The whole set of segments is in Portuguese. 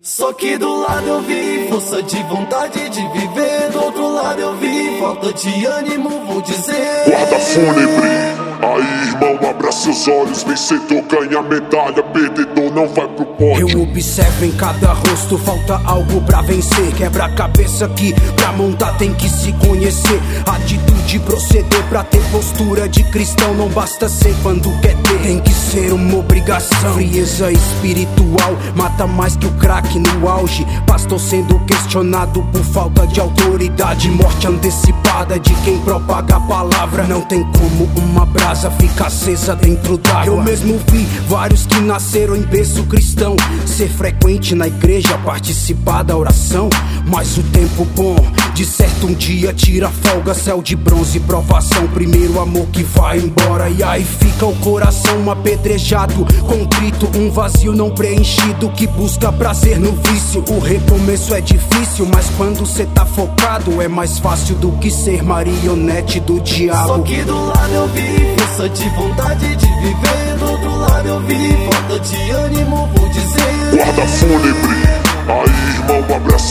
Só que do lado eu vi força de vontade de viver, do outro lado eu vi falta de ânimo, vou dizer. Guarda fúnebre. Aí, irmão, abra seus olhos, vencedor ganha medalha, perdedor não vai pro pódio. Eu observo em cada rosto, falta algo pra vencer. Quebra a cabeça que pra montar tem que se conhecer. Atitude proceder pra ter postura de cristão. Não basta ser quando quer ter, tem que ser uma obrigação. Frieza espiritual mata mais que o crack no auge. Pastor sendo questionado por falta de autoridade. Morte antecipada de quem propaga a palavra. Não tem como uma brasa ficar acesa dentro d'água. Eu mesmo vi vários que nasceram em berço cristão. Ser frequente na igreja, participar da oração. Mas o tempo bom, de certo um dia tira folga. Céu de bronze, provação. Primeiro amor que vai embora. E aí fica o coração apedrejado. Contrito, um vazio não preenchido. Que busca prazer no vício. O recomeço é difícil, mas quando cê tá focado, é mais fácil do que ser marionete do diabo. Só que do lado eu vi força de vontade de viver, do outro lado eu vi falta de ânimo, vou dizer. Guarda fúnebre.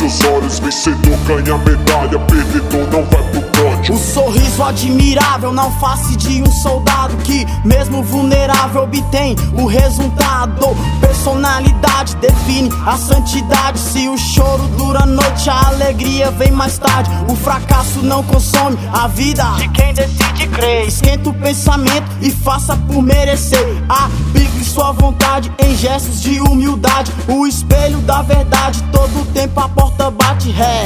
Olhos, vencedor ganha medalha, perdedor não vai pro pódio. O sorriso admirável na face de um soldado que, mesmo vulnerável, obtém o resultado. Personalidade define a santidade. Se o choro dura a noite, a alegria vem mais tarde. O fracasso não consome a vida de quem decide crer. Esquenta o pensamento e faça por merecer. Aplique sua vontade em gestos de humildade. O espelho da verdade,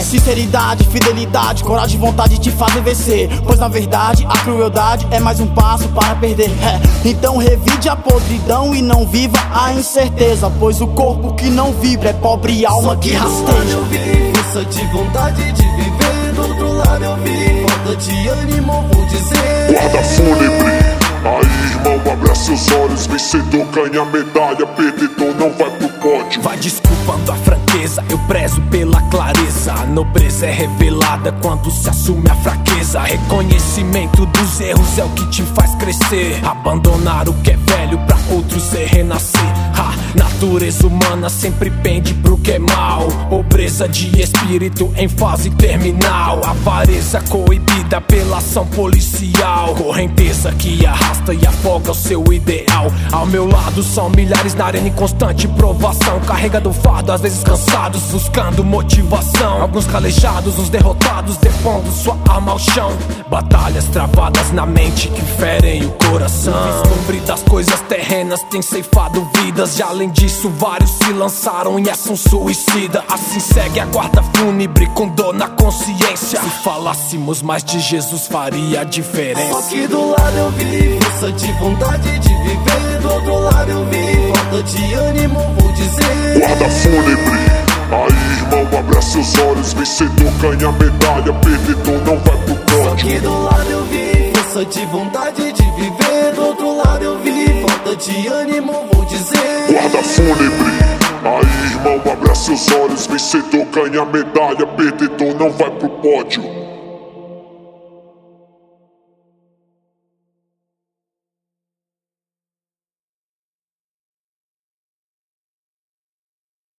Sinceridade, fidelidade, coragem e vontade te fazem vencer. Pois na verdade, a crueldade é mais um passo para perder. É. Então revide a podridão e não viva a incerteza. Pois o corpo que não vibra é pobre alma Só que que rasteja. eu vi força de vontade de viver, do outro lado eu vi falta de ânimo, vou dizer. Guarda fúnebre. Aí, irmão, abra seus olhos, vencedor ganha medalha, perdedor não vai pro pódio. Vai desculpando a franqueza, eu prezo pela clareza. Nobreza é revelada quando se assume a fraqueza. Reconhecimento dos erros é o que te faz crescer. Abandonar o que é velho pra outro ser renascer. Ha, natureza humana sempre pende pro que é mal. Pobreza de espírito em fase terminal. Avareza coibida pela ação policial. Correnteza que arrasta e afoga o seu ideal. Ao meu lado são milhares na arena em constante provação. Carregando o fardo, às vezes cansados, buscando motivação. Alguns calejados, os derrotados, depondo sua alma ao chão. Batalhas travadas na mente que ferem o coração. Vislumbre das coisas terrenas tem ceifado vidas. E além disso, vários se lançaram e são suicida. Assim segue a guarda fúnebre com dor na consciência. Se falássemos mais de Jesus, faria a Só diferença. que do lado eu vi força de vontade de viver, do outro lado eu vi falta de ânimo, vou dizer. Guarda fúnebre. Aí, irmão, abra seus olhos, vencedor ganha medalha, perdedor não vai pro Só pódio. que do lado eu vi força de vontade de viver, do outro lado eu vi falta de ânimo, fúnebre. Aí, irmão, abra seus olhos, vencedor ganha medalha, perdedor não vai pro pódio.